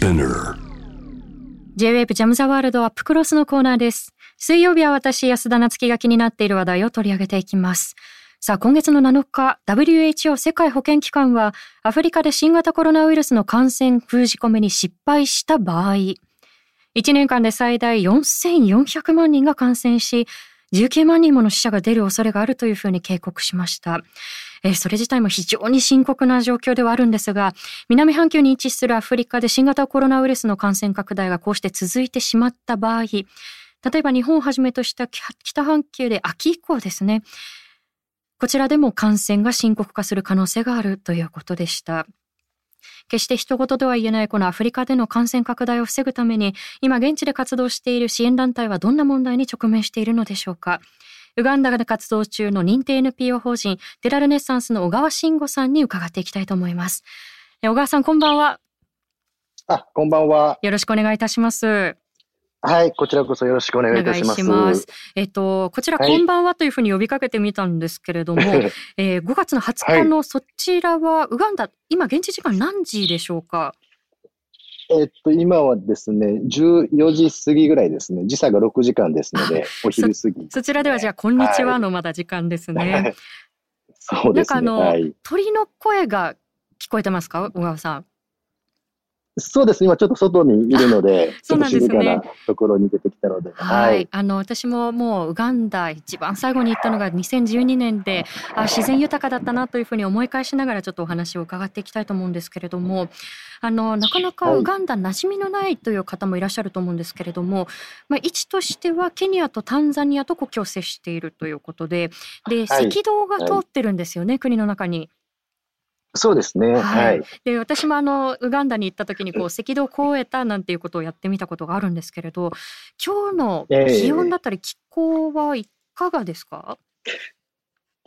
Spinner J-Wave ジャムザワールドアップクロスのコーナーです。水曜日は私、安田夏樹が気になっている話題を取り上げていきます。さあ、今月の7日、WHO 世界保健機関は、アフリカで新型コロナウイルスの感染封じ込めに失敗した場合、1年間で最大4400万人が感染し、19万人もの死者が出る恐れがあるというふうに警告しました。えそれ自体も非常に深刻な状況ではあるんですが、南半球に位置するアフリカで新型コロナウイルスの感染拡大がこうして続いてしまった場合、例えば日本をはじめとした北半球で秋以降ですね、こちらでも感染が深刻化する可能性があるということでした。決して人事では言えないこのアフリカでの感染拡大を防ぐために、今現地で活動している支援団体はどんな問題に直面しているのでしょうか。ウガンダで活動中の認定 NPO 法人テラルネッサンスの小川慎吾さんに伺っていきたいと思います。え小川さん、こんばんは。あ、こんばんは。よろしくお願いいたします。はい、こちらこそよろしくお願いいたします。えっと、こちら、はいこんばんはというふうに呼びかけてみたんですけれども、えー5月の20日のそちらは、ウガンダ、今、現地時間何時でしょうか？えっと、今はですね、14時過ぎぐらいですね。時差が6時間ですので、お昼過ぎ。そちらでは、じゃあ、こんにちははいのまだ時間ですね。そうですね。なんかあのはい。鳥の声が聞こえてますか？小川さん。そうですね。今ちょっと外にいるので、ち そうなんですね静かなところに出てきたので、はい、はい。あの私ももうウガンダ一番最後に行ったのが2012年であ自然豊かだったなというふうに思い返しながらちょっとお話を伺っていきたいと思うんですけれどもあのなかなかはいウガンダ馴染みのないという方もいらっしゃると思うんですけれども、まあ、位置としてはケニアとタンザニアと国境を接しているということでではい赤道が通ってるんですよね、国の中に。そうですね。ははいい。で私もあのウガンダに行った時にこう赤道を越えたなんていうことをやってみたことがあるんですけれど今日の気温だったり気候はいかがですか、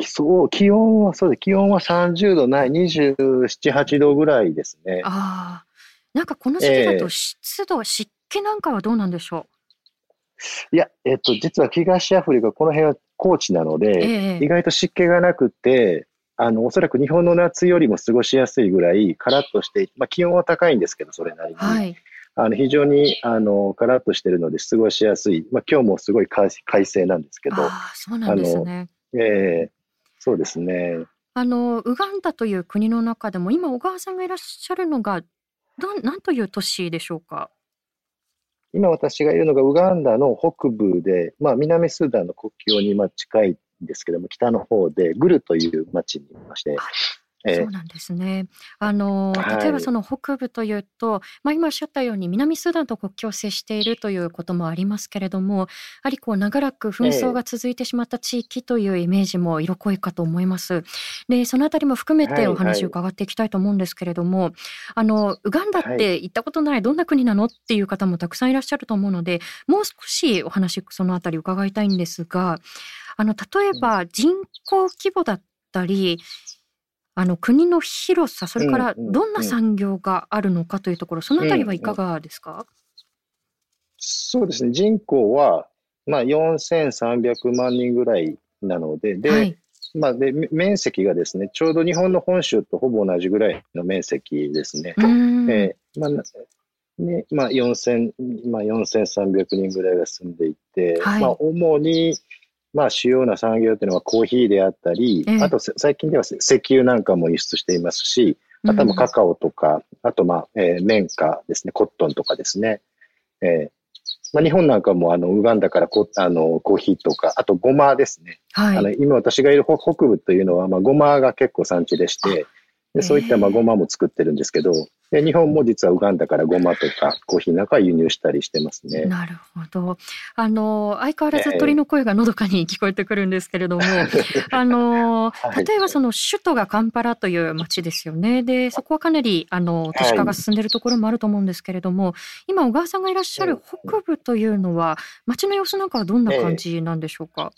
そう、気温は、そうです。気温は30度ない、27、8度ぐらいですね。ああなんかこの時期だとええ湿度、湿気なんかはどうなんでしょいや、えっと、実は東アフリカ、この辺は高地なのう、で、ええ意外と湿気がなくて、あの、おそらく日本の夏よりも過ごしやすいぐらい、カラッとしてまあ気温は高いんですけど、それなりに。はいあの、非常に、あの、カラッとしてるので過ごしやすい。まあ今日もすごい快快晴なんですけど、ああそうなんですねええそうですね。あのウガンダという国の中でも今小川さんがいらっしゃるのがなんなんという都市でしょうか？今私がいるのがウガンダの北部で、まあ南スーダンの国境にまあ近いんですけども、北の方でグルという町にいまして、えそうなんですね。あのはい例えばその北部というと、まあ、今おっしゃったように南スーダンと国境を接しているということもありますけれどもやはりこう長らく紛争が続いてしまった地域というイメージも色濃いかと思います。でそのあたりも含めてはいお話を伺っていきたいと思うんですけれども、あのウガンダって行ったことないどんな国なのっていう方もたくさんいらっしゃると思うのでもう少しお話そのあたり伺いたいんですがあの例えば人口規模だったりあの国の広さそれからどんな産業があるのかというところ、そのあたりはいかがですか、そうですね、人口は、まあ、4300万人ぐらいなので、で、はい。まあ、で、め面積がですね、ちょうど日本の本州とほぼ同じぐらいの面積ですね。えーまあ、なね、まあ、4000、まあ、4300人ぐらいが住んでいて、はい。まあ、主に、まあ、主要な産業というのはコーヒーであったり、ええあと、せ最近ではせ石油なんかも輸出していますし、あとはカカオとか、あと、まあ、えー綿花ですね、コットンとかですね。えーまあ、日本なんかも、あの、ウガンダからコあのコーヒーとか、あと、ゴマですね。はいあの、今私がいる北北部というのは、まあ、ゴマが結構産地でして、でそういったまあも作ってるんですけど、で日本も実はウガンダからゴマとかコーヒーなんかは輸入したりしてますね。なるほど。あの相変わらずええ鳥の声がのどかに聞こえてくるんですけれども、あの はい例えばその首都がカンパラという町ですよね。で、そこはかなりあの都市化が進んでいるところもあると思うんですけれども、今小川さんがいらっしゃる北部というのは町の様子なんかはどんな感じなんでしょうか？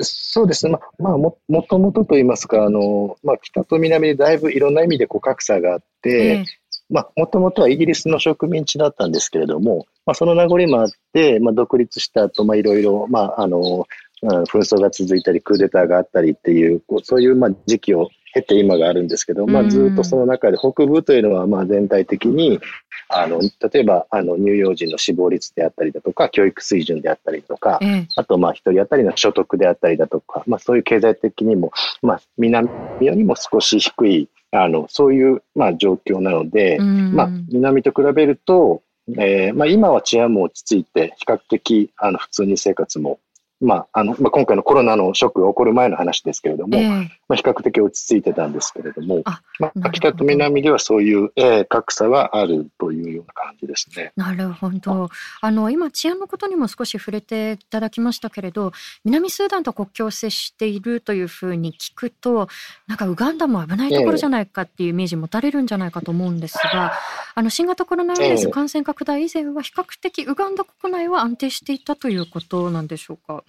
そうですね。まあ、まあ、も、もともとと言いますか、あの、まあ、北と南でだいぶいろんな意味でこう格差があって、ええまあ、もともとはイギリスの植民地だったんですけれども、まあ、その名残もあって、まあ、独立した後、まあ、いろいろ、まあ、あの、うん紛争が続いたり、クーデターがあったりっていう、こうそういう、まあ、時期を経て今があるんですけど、まあ、ずっとその中で北部というのはまあ全体的にあの例えばあの乳幼児の死亡率であったりだとか教育水準であったりとか、あとまあ一人当たりの所得であったりだとか、まあ、そういう経済的にも、まあ、南よりも少し低いあのそういうまあ状況なので、まあ、南と比べるとえーまあ、今は治安も落ち着いて、比較的あの普通に生活もまあ、あの、まあ、今回のコロナのショックが起こる前の話ですけれども、えー、まあ、比較的落ち着いてたんですけれども、まあ、北と南ではそういう、えー、格差はあるというような感じですね。なるほど。あの、今、治安のことにも少し触れていただきましたけれど、南スーダンと国境を接しているというふうに聞くと、なんかウガンダも危ないところじゃないかっていうイメージ持たれるんじゃないかと思うんですが、あの、新型コロナウイルス感染拡大以前は比較的ウガンダ国内は安定していたということなんでしょうか？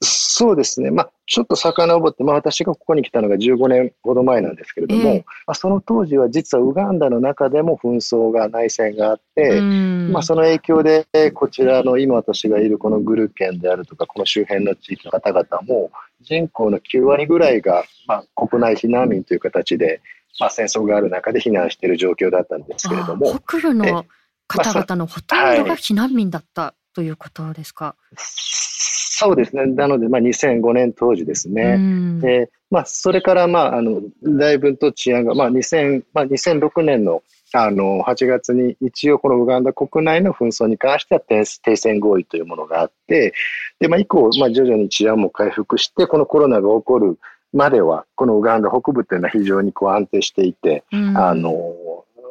そうですね。まあ、ちょっと遡って、まあ、私がここに来たのが15年ほど前なんですけれども、えー、まあ、その当時は実はウガンダの中でも紛争が、内戦があって、まあ、その影響で、こちらの今私がいるこのグル県であるとか、この周辺の地域の方々も、人口の9割ぐらいが、まあ、国内避難民という形で、まあ、戦争がある中で避難している状況だったんですけれども。北部の方々のほとんどが避難民だったということですか？そうですね。なので、まあ、2005年当時ですね。で、まあ、それから、まあ、あの、だいぶと治安が、まあ、2000、まあ、2006年の、あの、8月に一応このウガンダ国内の紛争に関しては停戦合意というものがあって、で、まあ、以降、まあ、徐々に治安も回復して、このコロナが起こるまでは、このウガンダ北部というのは非常にこう安定していて、あの、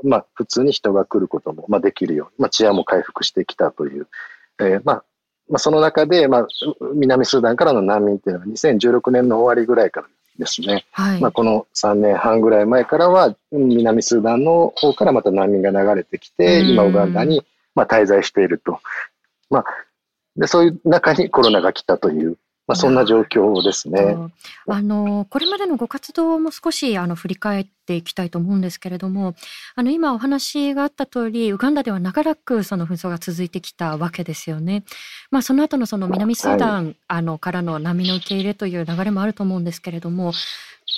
まあ、普通に人が来ることも、まあ、できるように、まあ、治安も回復してきたという、えー、まあ、まあ、その中で、まあ、南スーダンからの難民っていうのは2016年の終わりぐらいからですね、はい、まあ、この3年半ぐらい前からは南スーダンの方からまた難民が流れてきて、今ウガンダにまあ滞在していると。まあ、でそういう中にコロナが来たというまあ、そんな状況ですね。あのこれまでのご活動も少しあの振り返っていきたいと思うんですけれどもあの今お話があった通りウガンダでは長らくその紛争が続いてきたわけですよね。まあ、その後のその南スーダン、はい、あのからの波の受け入れという流れもあると思うんですけれども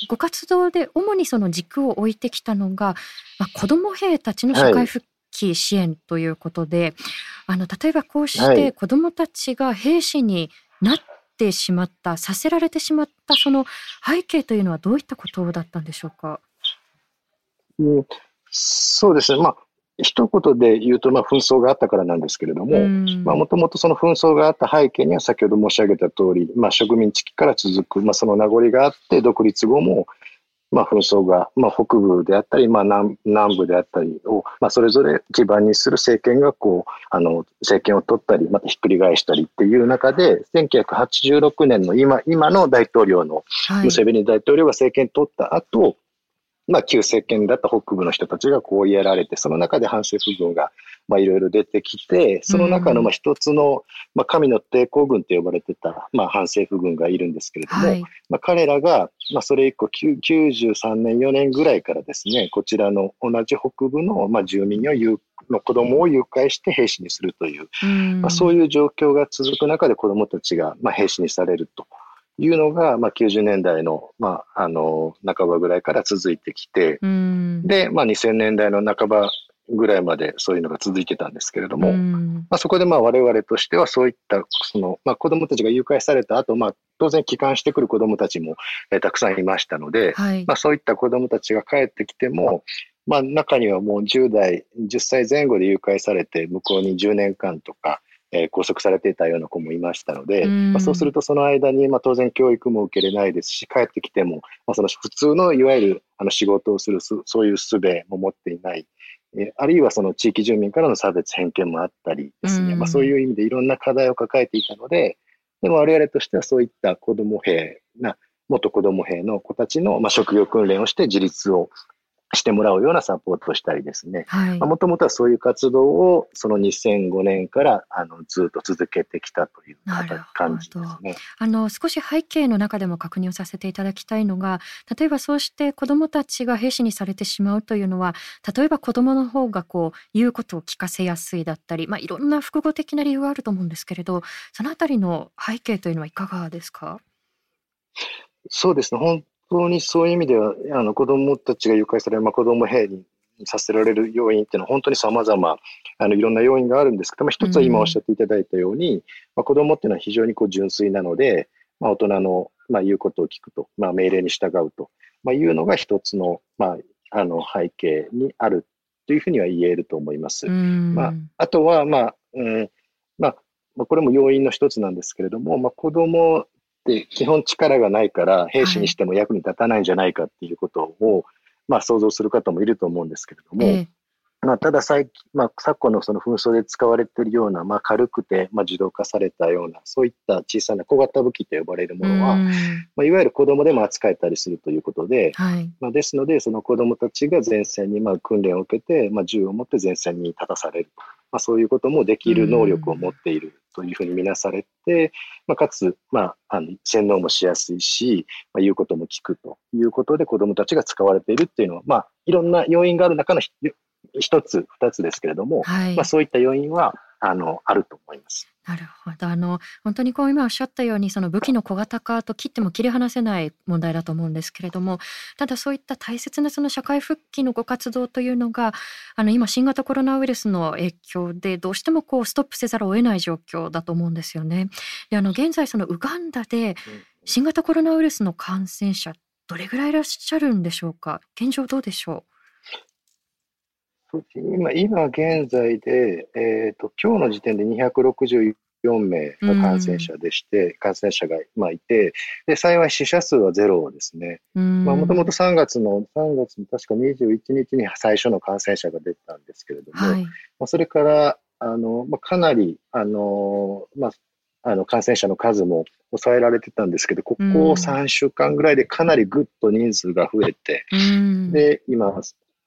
ご活動で主にその軸を置いてきたのが、まあ、子ども兵たちの社会復帰支援ということで、はい、あの例えばこうして子どもたちが兵士になってしまった、させられてしまったその背景というのはどういったことだったんでしょうか？うん、そうですね。まあ、一言で言うと、まあ、紛争があったからなんですけれども、まあ、もともとその紛争があった背景には、先ほど申し上げた通り、まあ、植民地期から続く、まあ、その名残があって、独立後も、まあ、紛争が、まあ、北部であったり、まあ南、南部であったりを、まあ、それぞれ基盤にする政権がこうあの政権を取ったりまたひっくり返したりっていう中で1986年の今今の大統領のムセベニ大統領が政権取った後、まあ、旧政権だった北部の人たちがこうやられて、その中で反政府軍がまあいろいろ出てきて、その中のまあ一つの、まあ、神の抵抗軍と呼ばれてた、まあ、反政府軍がいるんですけれども、はい、まあ、彼らが、まあ、それ以降、93年、4年ぐらいからですね、こちらの同じ北部の、まあ、住民をの子供を誘拐して兵士にするという、まあ、そういう状況が続く中で子供たちが、まあ、兵士にされると。いうのが、まあ、90年代の,、まあ、あの半ばぐらいから続いてきて、で、まあ、2000年代の半ばぐらいまでそういうのが続いてたんですけれども、まあ、そこでまあ我々としてはそういったその、まあ、子どもたちが誘拐された後、まあ当然帰還してくる子どもたちも、えー、たくさんいましたので、はい、まあ、そういった子どもたちが帰ってきても、まあ、中にはもう10代、10歳前後で誘拐されて向こうに10年間とか、えー、拘束されていたような子もいましたので、まあ、そうするとその間に、まあ、当然教育も受けれないですし、帰ってきても、まあ、その普通のいわゆるあの仕事をするそういう術も持っていない。えあるいはその地域住民からの差別偏見もあったりですね、まあ、そういう意味でいろんな課題を抱えていたので、でも我々としてはそういった子ども兵な、元子ども兵の子たちのまあ職業訓練をして自立をしてもらうようなサポートをしたりですね。もともとはそういう活動をその2005年からあのずっと続けてきたという感じですね。あの少し背景の中でも確認をさせていただきたいのが、例えばそうして子どもたちが兵士にされてしまうというのは、例えば子どもの方がこう言うことを聞かせやすいだったり、まあいろんな複合的な理由があると思うんですけれど、そのあたりの背景というのはいかがですか？そうですね。本当にそういう意味では、あの子供たちが誘拐され、まあ、子供兵にさせられる要因っていうのは本当に様々、あのいろんな要因があるんですけども、一つは今おっしゃっていただいたように、うん、まあ、子供っていうのは非常にこう純粋なので、まあ、大人の、まあ、言うことを聞くと、まあ、命令に従うと、まあ、いうのが一つの、まあ、あの背景にあるというふうには言えると思います。まあ、あとは、まあ、うん、まあ、これも要因の一つなんですけれども、まあ、子供って基本力がないから兵士にしても役に立たないんじゃないかっていうことを、はい、まあ、想像する方もいると思うんですけれども、えーまあ、ただ最近、まあ、昨今のその紛争で使われているような、まあ、軽くて、まあ、自動化されたような、そういった小さな小型武器と呼ばれるものは、まあ、いわゆる子供でも扱えたりするということで、はい、まあ、ですので、その子供たちが前線にまあ訓練を受けて、まあ、銃を持って前線に立たされる。まあ、そういうこともできる能力を持っているというふうに見なされて、まあ、かつ、まあ、あの洗脳もしやすいし、まあ、言うことも聞くということで子供たちが使われているっていうのは、まあ、いろんな要因がある中の一つ、二つですけれども、はい、まあ、そういった要因はあのあると思います。なるほどあの本当にこう今おっしゃったようにその武器の小型化と切っても切り離せない問題だと思うんですけれどもただそういった大切なその社会復帰のご活動というのがあの今新型コロナウイルスの影響でどうしてもこうストップせざるを得ない状況だと思うんですよね。であの現在そのウガンダで新型コロナウイルスの感染者どれぐらいいらっしゃるんでしょうか？現状どうでしょう？今、今現在で、えっ、ー、と、今日の時点で264名の感染者でして、うん、感染者がまあいて、で、幸い死者数はゼロですね。まあ、もともと3月の、3月の確か21日に最初の感染者が出たんですけれども、はい、まあ、それから、あの、まあ、かなり、あの、まあ、あの、感染者の数も抑えられてたんですけど、ここ3週間ぐらいでかなりぐっと人数が増えて、うん、で、今、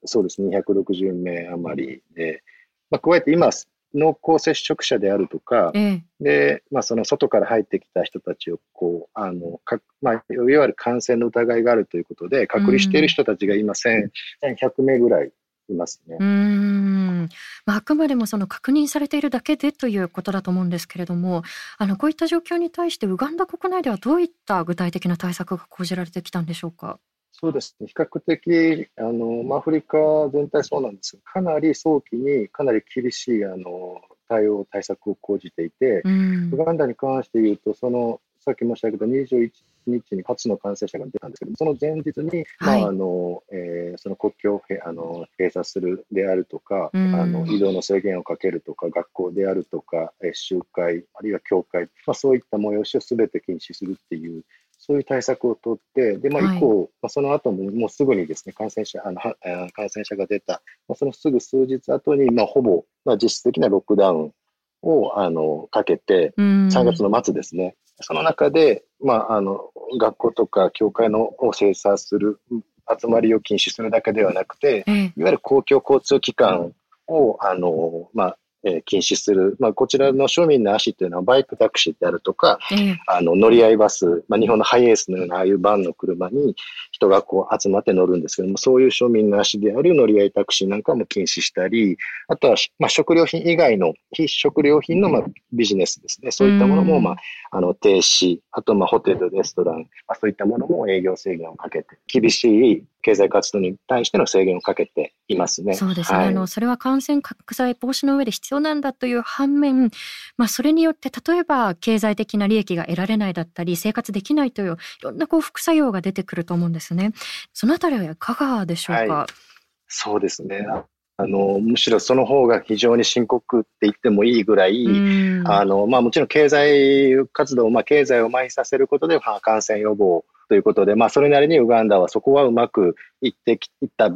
そうですね、260名余りで、まあ、加えて今、濃厚接触者であるとか、ええ、で、まあ、その外から入ってきた人たちを、こう、あの、かまあ、いわゆる感染の疑いがあるということで、隔離している人たちが今、1100名ぐらいいますね。うん。まあ、あくまでもその確認されているだけでということだと思うんですけれども、あのこういった状況に対してウガンダ国内ではどういった具体的な対策が講じられてきたんでしょうか？そうですね、比較的、あのアフリカ全体そうなんですが、かなり早期にかなり厳しいあの対応、対策を講じていて、うん、ウガンダに関して言うと、そのさっき申し上げた21日に初の感染者が出たんですけどその前日に、はい、まああのえー、その国境をあの閉鎖するであるとか、うん、あの移動の制限をかけるとか、学校であるとか、えー、集会、あるいは教会、まあ、そういった催しをすべて禁止するっていう、そういう対策を取って、で、まあ、以降、はい、まあ、その後も、もうすぐにですね、感染者、あの、感染者が出た、まあ、そのすぐ数日後に、まあ、ほぼ、まあ、実質的なロックダウンを、あの、かけて、3月の末ですね。その中で、まあ、あの、学校とか教会のを精査する、集まりを禁止するだけではなくて、いわゆる公共交通機関を、あの、まあ、えー、禁止する、まあ、こちらの庶民の足というのはバイクタクシーであるとか、うん、あの乗り合いバス、まあ、日本のハイエースのようなああいうバンの車に人がこう集まって乗るんですけども、そういう庶民の足である乗り合いタクシーなんかも禁止したり、あとは、まあ、食料品以外の非食料品のまあビジネスですね、そういったものも、まあ、あの停止、あとまあホテル、レストラン、まあ、そういったものも営業制限をかけて、厳しい経済活動に対しての制限をかけていますね。そうですね。はい、あの、それは感染拡大防止の上で必要なんだという反面、まあ、それによって例えば経済的な利益が得られないだったり、生活できないといういろんなこう副作用が出てくると思うんですね。そのあたりはいかがでしょうか？はい、そうですね。あの、むしろその方が非常に深刻って言ってもいいぐらい、あの、まあもちろん経済活動、まあ経済を麻痺させることで、まあ、感染予防ということで、まあ、それなりにウガンダはそこはうまくいってきた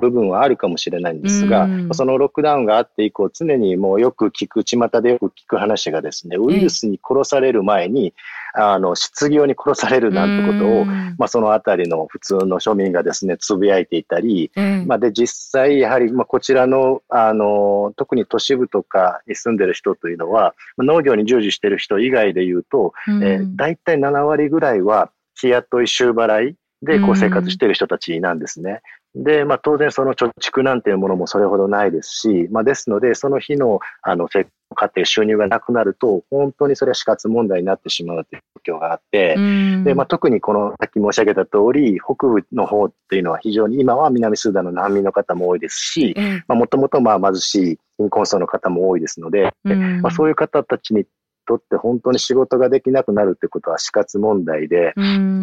部分はあるかもしれないんですが、そのロックダウンがあって以降、常にもうよく聞く、巷でよく聞く話がですね、ウイルスに殺される前に、あの、失業に殺されるなんてことを、まあ、そのあたりの普通の庶民がですね、つぶやいていたり、まあ、で、実際、やはり、まあ、こちらの、あの、特に都市部とかに住んでる人というのは、農業に従事している人以外で言うと、えー、大体7割ぐらいは、日雇い週払いでこう生活している人たちなんですね。で、まあ当然その貯蓄なんていうものもそれほどないですし、まあですので、その日のあの生家庭収入がなくなると、本当にそれは死活問題になってしまうという状況があって、で、まあ、特にこの、さっき申し上げた通り、北部の方っていうのは非常に、今は南スーダンの難民の方も多いですし、もともとまあ貧しい貧困層の方も多いですので、まあ、そういう方たちにとって本当に仕事ができなくなるってことは死活問題で、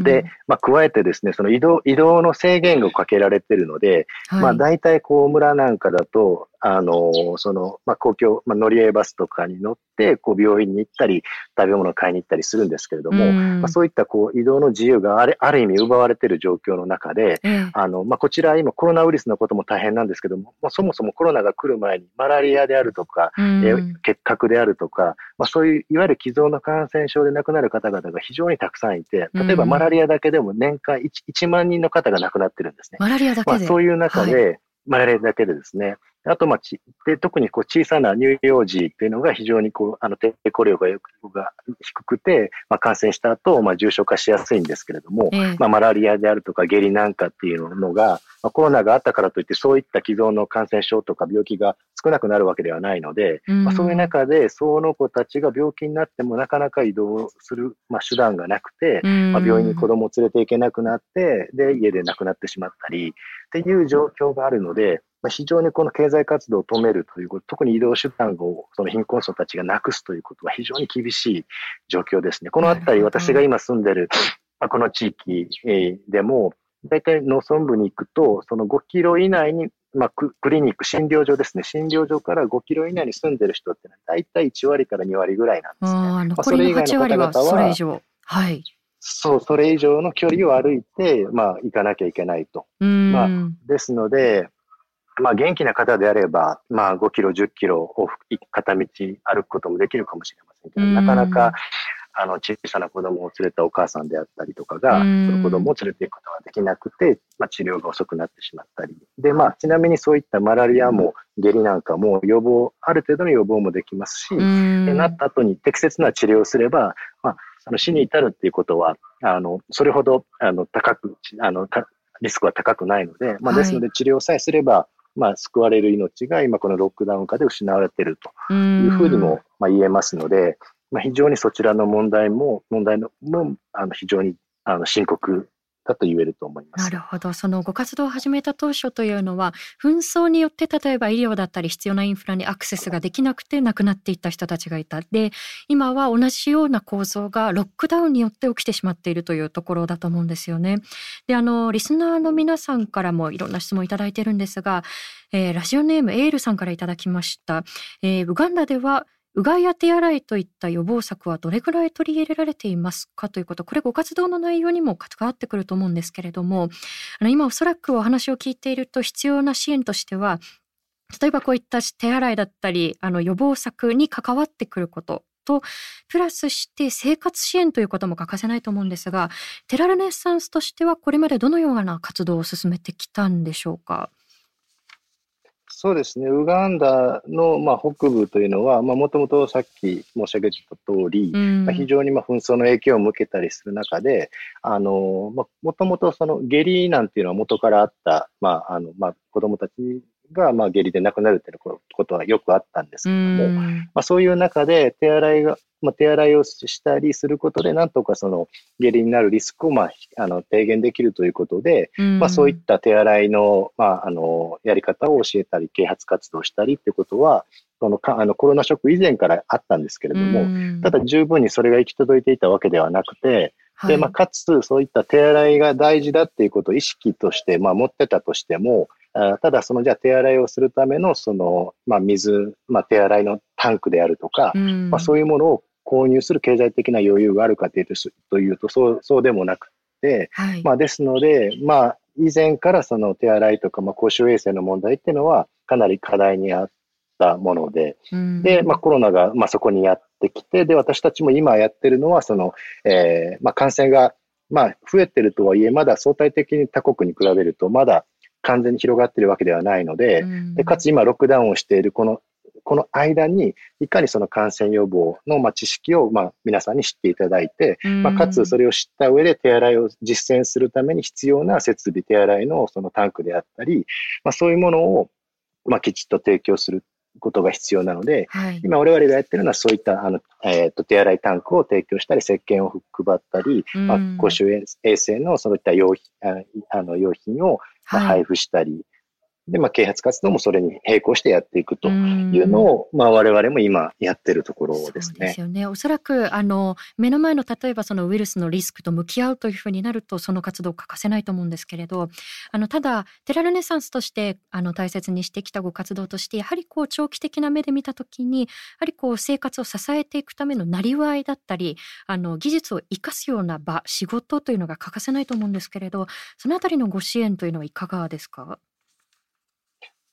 で、まあ、加えてですね、その移動、移動の制限がかけられてるので、はい、まあ、大体こう村なんかだと、あの、その、まあ、公共、まあ、乗り合いバスとかに乗って、こう、病院に行ったり、食べ物を買いに行ったりするんですけれども、まあ、そういった、こう、移動の自由があるある意味奪われている状況の中で、あの、まあ、こちら、今、コロナウイルスのことも大変なんですけども、まあ、そもそもコロナが来る前に、マラリアであるとか、え結核であるとか、まあ、そういう、いわゆる既存の感染症で亡くなる方々が非常にたくさんいて、例えばマラリアだけでも年間 1, 1万人の方が亡くなってるんですね。マラリアだけで、まあ、そういう中で、はい。マラリアだけでですね、あと、まあ、ちで特にこう小さな乳幼児っていうのが非常にこうあの抵抗力が低くて、まあ、感染した後、まあ重症化しやすいんですけれども、えー、まあ、マラリアであるとか下痢なんかっていうのが、まあ、コロナがあったからといってそういった既存の感染症とか病気が少なくなるわけではないので、うん、まあ、そういう中でその子たちが病気になってもなかなか移動する、まあ、手段がなくて、うん、まあ、病院に子供を連れて行けなくなってで家で亡くなってしまったりっていう状況があるので、まあ、非常にこの経済活動を止めるということ、特に移動手段をその貧困層たちがなくすということは非常に厳しい状況ですね。このあたり、私が今住んでる、まあ、この地域でも、大体農村部に行くと、その5キロ以内に、まあ、クリニック、診療所ですね。診療所から5キロ以内に住んでる人ってのは、大体1割から2割ぐらいなんですね。あ残りの8割はそれ以上。はい。そう、それ以上の距離を歩いて、まあ、行かなきゃいけないと。まあ、ですので、まあ、元気な方であれば、まあ、5キロ、10キロを片道歩くこともできるかもしれませんけど、なかなか、あの、小さな子供を連れたお母さんであったりとかが、その子供を連れていくことができなくて、まあ、治療が遅くなってしまったり。で、まあ、ちなみにそういったマラリアも下痢なんかも予防、ある程度の予防もできますし、でなった後に適切な治療をすれば、まあ、その死に至るっていうことは、あの、それほど、あの、高く、あの、リスクは高くないので、まあ、ですので治療さえすれば、まあ、救われる命が今このロックダウン下で失われているというふうにもまあ言えますので、まあ、非常にそちらの問題も、問題のもあの非常にあの深刻だと言えると思います。なるほど。そのご活動を始めた当初というのは、紛争によって例えば医療だったり必要なインフラにアクセスができなくて亡くなっていった人たちがいた。で、今は同じような構造がロックダウンによって起きてしまっているというところだと思うんですよね。で、あの、リスナーの皆さんからもいろんな質問いただいてるんですが、えー、ラジオネームエールさんからいただきました。えー、ウガンダではうがいや手洗いといった予防策はどれぐらい取り入れられていますかということ、これご活動の内容にも関わってくると思うんですけれども、あの今おそらくお話を聞いていると必要な支援としては、例えばこういった手洗いだったり、あの予防策に関わってくることと、プラスして生活支援ということも欠かせないと思うんですが、テラルネッサンスとしてはこれまでどのような活動を進めてきたんでしょうか？そうですね、ウガンダの、まあ、北部というのは、もともとさっき申し上げた通り、うん、まあ、非常にまあ紛争の影響を受けたりする中で、あのまあ、もともとその下痢なんていうのは元からあった、まああのまあ、子供たちがまあ下痢で亡くなるっていうことはよくあったんですけども、うん、まあ、そういう中で手洗いがまあ、手洗いをしたりすることで、なんとかその下痢になるリスクを、まあ、あの低減できるということで、うん、まあ、そういった手洗いの,、まあ、あのやり方を教えたり、啓発活動したりっていうことは、そのかあのコロナショック以前からあったんですけれども、うん、ただ十分にそれが行き届いていたわけではなくて、でまあ、かつそういった手洗いが大事だっていうことを意識として、まあ、持ってたとしても、あただ、そのじゃあ手洗いをするためのその、まあ、水、まあ、手洗いのタンクであるとか、うん、まあ、そういうものを購入する経済的な余裕があるかというとというとそうそうでもなくて、はい、まあ、ですので、まあ、以前からその手洗いとか、まあ、公衆衛生の問題っていうのはかなり課題にあったもので、うん、で、まあ、コロナが、まあ、そこにやってきて、で、私たちも今やってるのは、その、えー、まあ、感染が、まあ、増えてるとはいえ、まだ相対的に他国に比べると、まだ完全に広がってるわけではないので、うん、でかつ今、ロックダウンをしているこのこの間に、いかにその感染予防の、まあ、知識を、まあ、皆さんに知っていただいて、まあ、かつそれを知った上で手洗いを実践するために必要な設備、手洗いのそのタンクであったり、まあ、そういうものを、まあ、きちっと提供することが必要なので、はい、今我々がやってるのはそういったあの、えーと、手洗いタンクを提供したり、石鹸を配ったり、まあ、公衆衛生のそういった用品あの用品をまあ配布したり、で、まあ、啓発活動もそれに並行してやっていくというのを、まあ、我々も今やってるところですね。ですよね。おそらく、あの、目の前の例えばそのウイルスのリスクと向き合うというふうになると、その活動欠かせないと思うんですけれど、あの、ただ、テラルネサンスとして、あの、大切にしてきたご活動として、やはりこう、長期的な目で見たときに、やはりこう、生活を支えていくためのなりわいだったり、あの、技術を生かすような場、仕事というのが欠かせないと思うんですけれど、そのあたりのご支援というのはいかがですか？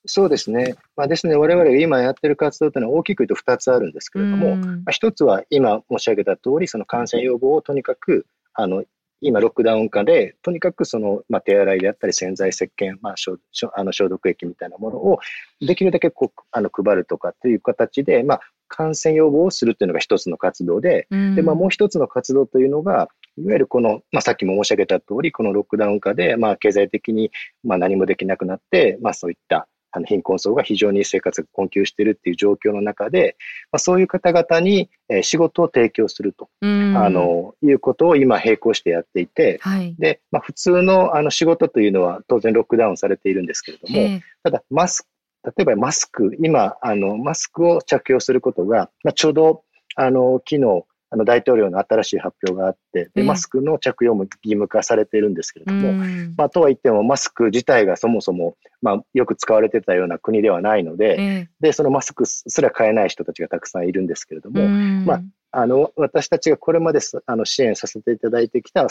そうですね。まあ、ですね、我々が今やってる活動というのは大きく言うと2つあるんですけれども、まあ、1つは今申し上げた通り、その感染予防をとにかく、あの、今、ロックダウン下で、とにかくその、まあ、手洗いであったり、洗剤、石鹸、まあ、消あの消毒液みたいなものを、できるだけこうあの配るとかっていう形で、まあ、感染予防をするというのが一つの活動で、で、まあ、もう一つの活動というのが、いわゆるこの、まあ、さっきも申し上げた通り、このロックダウン下で、まあ、経済的に、まあ、何もできなくなって、まあ、そういった、あの貧困層が非常に生活が困窮しているっていう状況の中で、まあ、そういう方々に、え仕事を提供すると、あのいうことを今並行してやっていて、はい、で、まあ、普通のあの仕事というのは当然ロックダウンされているんですけれども、ただマスク、例えばマスク、今、あの、マスクを着用することが、まあ、ちょうど、あの、昨日、あの大統領の新しい発表があって、でマスクの着用も義務化されているんですけれども、まあ、とは言っても、マスク自体がそもそも、まあ、よく使われてたような国ではないので、で、そのマスクすら買えない人たちがたくさんいるんですけれども、まあ、あの、私たちがこれまであの支援させていただいてきた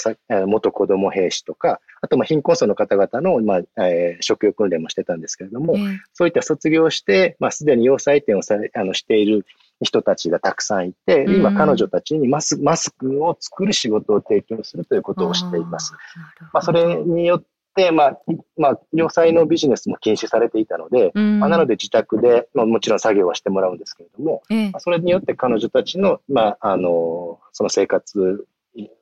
元子供兵士とか、あとまあ貧困層の方々の、まあえー、職業訓練もしてたんですけれども、そういった卒業して、まあ、すでに要塞店をさあのしている人たちがたくさんいて、今彼女たちにマスマスクを作る仕事を提供するということをしています。まあ、それによって、まあ、まあ、要塞のビジネスも禁止されていたので、まあ、なので自宅で、まあ、もちろん作業はしてもらうんですけれども、まあ、それによって彼女たちの、まあ、あの、その生活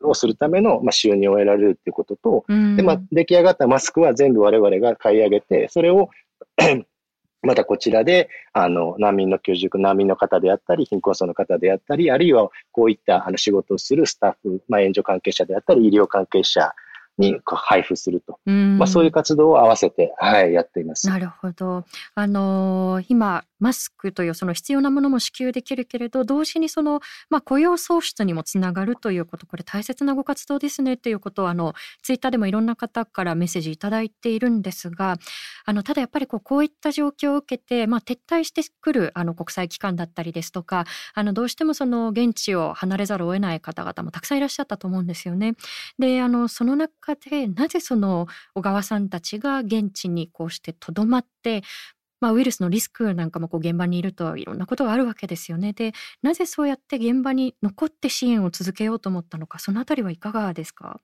をするための、まあ、収入を得られるということと、で、まあ、出来上がったマスクは全部我々が買い上げて、それをまたこちらで、あの、難民の居住、難民の方であったり、貧困層の方であったり、あるいはこういったあの仕事をするスタッフ、まあ、援助関係者であったり、医療関係者に配布すると。まあ、そういう活動を合わせて、はい、やっています。なるほど。あのー、今、マスクというその必要なものも支給できるけれど、同時にその、まあ、雇用創出にもつながるということ、これ大切なご活動ですねということを、あの、ツイッターでもいろんな方からメッセージいただいているんですが、あの、ただやっぱりこう、こういった状況を受けて、まあ、撤退してくる、あの、国際機関だったりですとか、あの、どうしてもその、現地を離れざるを得ない方々もたくさんいらっしゃったと思うんですよね。で、あの、その中で、なぜその小川さんたちが現地にこうしてとどまって、まあ、ウイルスのリスクなんかもこう現場にいるといろんなことがあるわけですよね。で、なぜそうやって現場に残って支援を続けようと思ったのか、そのあたりはいかがですか？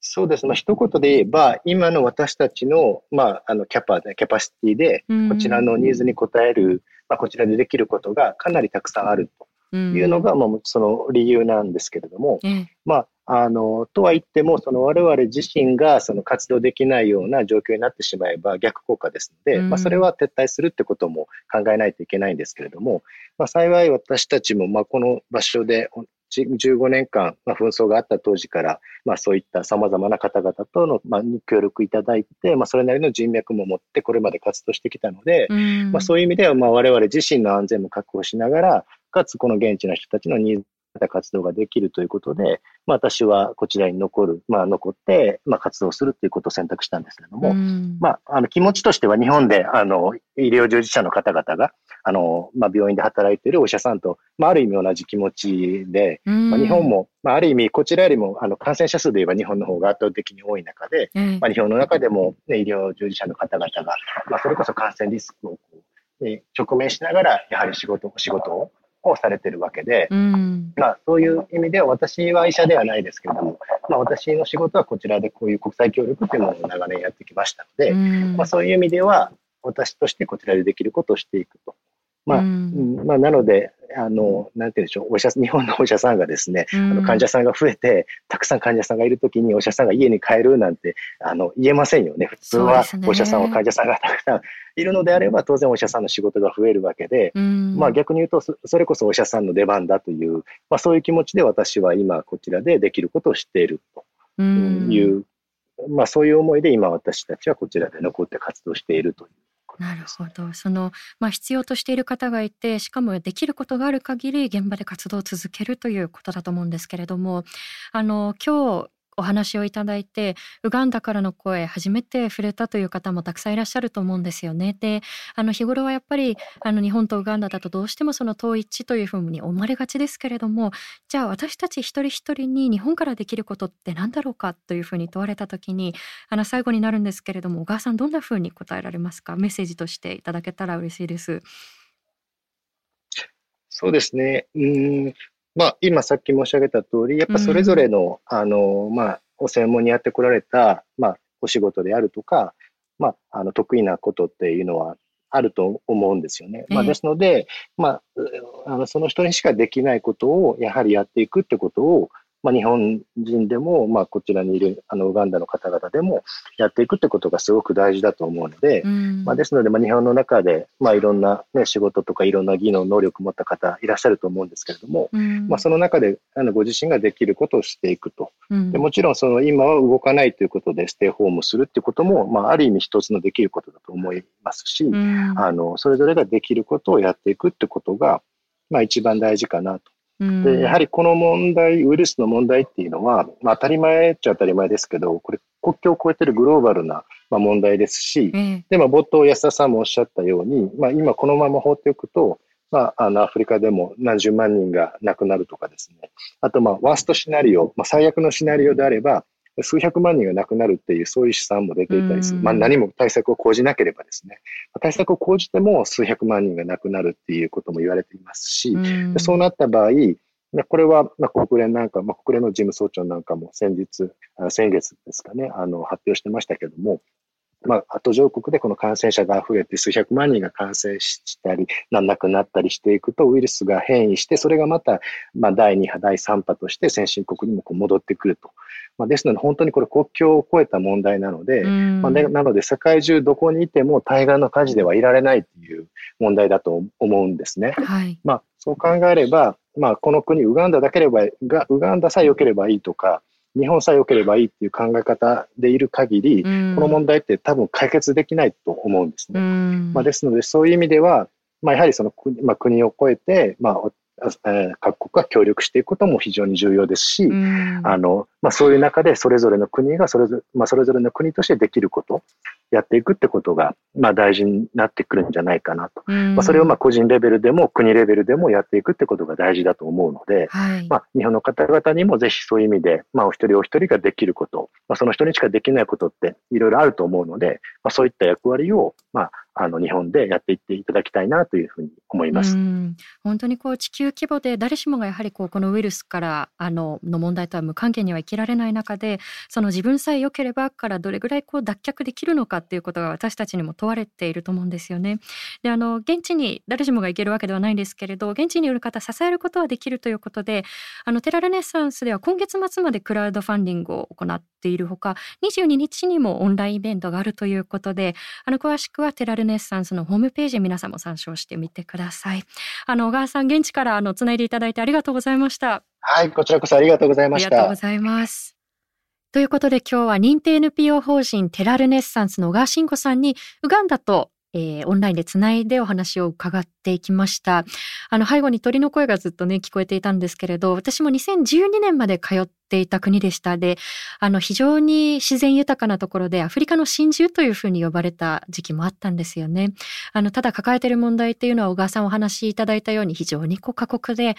そうです。まあ、一言で言えば、今の私たちの、まあ、あの、キャパ、キャパシティで、こちらのニーズに応える、まあ、こちらでできることがかなりたくさんあるというのが、まあ、その理由なんですけれども、まあ、あの、とは言っても、その我々自身がその活動できないような状況になってしまえば逆効果ですので、うん、まあそれは撤退するってことも考えないといけないんですけれども、まあ幸い私たちもまあこの場所で15年間、まあ、紛争があった当時から、まあ、そういった様々な方々との、まあ、協力いただいて、まあ、それなりの人脈も持ってこれまで活動してきたので、うん、まあ、そういう意味では、まあ、我々自身の安全も確保しながら、かつこの現地の人たちのニーズた活動ができるということで、まあ、私はこちらに残る、まあ、残って、まあ、活動するということを選択したんですけれども、まあ、あの気持ちとしては日本であの医療従事者の方々があの、まあ、病院で働いているお医者さんと、まあ、ある意味同じ気持ちで、まあ、日本も、まあ、ある意味こちらよりもあの感染者数で言えば日本の方が圧倒的に多い中で、まあ、日本の中でも、ね、医療従事者の方々が、まあ、それこそ感染リスクを直面しながら、やはり仕事仕事ををされてるわけで、うん、まあ、そういう意味では私は医者ではないですけれども、まあ、私の仕事はこちらでこういう国際協力というものを長年やってきましたので、うん、まあ、そういう意味では私としてこちらでできることをしていくと。まあ、うん、まあ、なので、あの、なんて言うんでしょう、お医者、日本のお医者さんがですね、あの患者さんが増えて、たくさん患者さんがいるときにお医者さんが家に帰るなんて、あの、言えませんよね。普通はお医者さんは患者さんがたくさんいるのであれば、当然お医者さんの仕事が増えるわけで、まあ逆に言うと、それこそお医者さんの出番だという、まあそういう気持ちで私は今こちらでできることをしているという、まあそういう思いで今私たちはこちらで残って活動しているというなるほど。その、まあ、必要としている方がいてしかもできることがある限り現場で活動を続けるということだと思うんですけれどもあの今日お話をいただいてウガンダからの声初めて触れたという方もたくさんいらっしゃると思うんですよね。であの日頃はやっぱりあの日本とウガンダだとどうしてもその統一というふうに思われがちですけれどもじゃあ私たち一人一人に日本からできることって何だろうかというふうに問われた時にあの最後になるんですけれども小川さんどんなふうに答えられますか？メッセージとしていただけたら嬉しいです。そうですね。うん、まあ、今さっき申し上げた通り、やっぱそれぞれの、うん、あの、まあ、お専門にやってこられた、まあ、お仕事であるとか、まあ、あの、得意なことっていうのはあると思うんですよね。まあ、ですので、まあ、あの、その人にしかできないことを、やはりやっていくってことを、まあ、日本人でも、まあ、こちらにいるあのウガンダの方々でもやっていくってことがすごく大事だと思うので、うん、まあ、ですので、まあ、日本の中で、まあ、いろんな、ね、仕事とかいろんな技能、能力を持った方いらっしゃると思うんですけれども、うん、まあ、その中であのご自身ができることをしていくと。うん、でもちろんその今は動かないということでステイホームするっていうことも、まあ、ある意味一つのできることだと思いますし、あのそれぞれができることをやっていくってことが、まあ、一番大事かなと。で、やはりこの問題、ウイルスの問題っていうのは、まあ、当たり前っちゃ当たり前ですけど、これ国境を越えてるグローバルな、まあ、問題ですし、うん、で、まあ、冒頭安田さんもおっしゃったように、まあ、今このまま放っておくと、まあ、あの、アフリカでも何十万人が亡くなるとかですね。あと、まあ、ワーストシナリオ、まあ、最悪のシナリオであれば、数百万人が亡くなるっていう、そういう試算も出ていたりする。まあ、何も対策を講じなければですね。対策を講じても数百万人が亡くなるっていうことも言われていますし、そうなった場合、これは、まあ、国連なんか、まあ、国連の事務総長なんかも先日、先月ですかね、あの、発表してましたけども、まあ、途上国でこの感染者が増えて数百万人が感染したり、なんなくなったりしていくと、ウイルスが変異して、それがまた、まあ、第2波、第3波として先進国にもこう戻ってくると。まあ、ですので、本当にこれ国境を越えた問題なので、まあね、なので、世界中どこにいても対岸の火事ではいられないという問題だと思うんですね。はい、まあ、そう考えれば、まあ、この国、ウガンダだければ、ウガンダさえ良ければいいとか、日本さえ良ければいいっていう考え方でいる限り、この問題って多分解決できないと思うんですね。まあ、ですので、そういう意味では、まあ、やはりその国,、まあ、国を越えて、まあ、えー、各国が協力していくことも非常に重要ですし、あのまあ、そういう中でそれぞれの国がそれぞれ,、まあ、それぞれの国としてできること、やっていくってことが、まあ、大事になってくるんじゃないかなと。まあ、それをまあ個人レベルでも国レベルでもやっていくってことが大事だと思うので、はい、まあ、日本の方々にもぜひそういう意味で、まあ、お一人お一人ができること、まあ、その人にしかできないことっていろいろあると思うので、まあ、そういった役割を、まあ、あの日本でやっていっていただきたいなというふうに思います。本当にこう地球規模で誰しもがやはりこうこのウイルスからあのの問題とは無関係には生きられない中でその自分さえ良ければからどれぐらいこう脱却できるのかっていうことが私たちにも問われていると思うんですよね。であの現地に誰しもが行けるわけではないんですけれど現地にいる方支えることはできるということであのテラルネッサンスでは今月末までクラウドファンディングを行っているほか22日にもオンラインイベントがあるということであの詳しくはテラルネッサンスのホームページ皆さんも参照してみてください。あの小川さん現地からあのつないでいただいてありがとうございました。はい、こちらこそありがとうございました。ありがとうございます。ということで今日は認定 NPO 法人テラルネッサンスの小川慎吾さんにウガンダとえー、オンラインでつないでお話を伺っていきました。あの、背後に鳥の声がずっとね、聞こえていたんですけれど、私も2012年まで通っていた国でした。で、あの、非常に自然豊かなところで、アフリカの真珠というふうに呼ばれた時期もあったんですよね。あの、ただ抱えている問題っていうのは、小川さんお話しいただいたように非常にこう過酷で、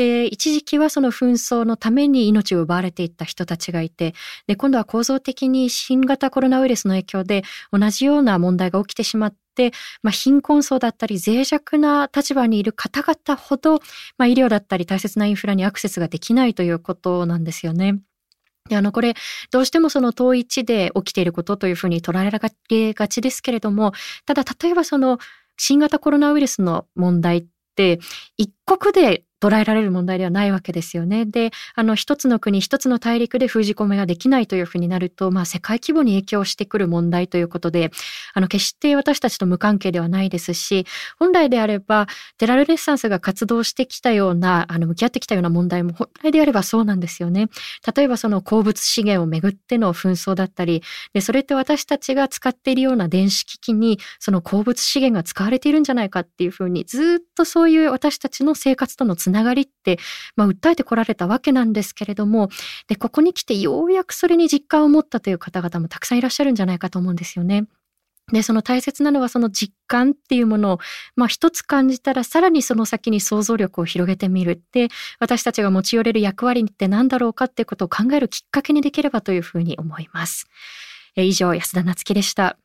で、一時期はその紛争のために命を奪われていった人たちがいて、で、今度は構造的に新型コロナウイルスの影響で同じような問題が起きてしまって、まあ、貧困層だったり脆弱な立場にいる方々ほど、まあ、医療だったり大切なインフラにアクセスができないということなんですよね。であの、これ、どうしてもその統一で起きていることというふうに捉えられがちですけれども、ただ、例えばその、新型コロナウイルスの問題って一国で捉えられる問題ではないわけですよね。で、あの、一つの国、一つの大陸で封じ込めができないというふうになると、まあ、世界規模に影響してくる問題ということで、あの、決して私たちと無関係ではないですし、本来であれば、テラルレッサンスが活動してきたような、あの、向き合ってきたような問題も本来であればそうなんですよね。例えば、その鉱物資源をめぐっての紛争だったり、で、それって私たちが使っているような電子機器に、その鉱物資源が使われているんじゃないかっていうふうに、ずっとそういう私たちの生活とのつながりって、まあ、訴えてこられたわけなんですけれどもでここに来てようやくそれに実感を持ったという方々もたくさんいらっしゃるんじゃないかと思うんですよね。で、その大切なのはその実感っていうものを、まあ一つ感じたらさらにその先に想像力を広げてみる。で、私たちが持ち寄れる役割って何だろうかっていうことを考えるきっかけにできればというふうに思います。え以上、安田なつきでした。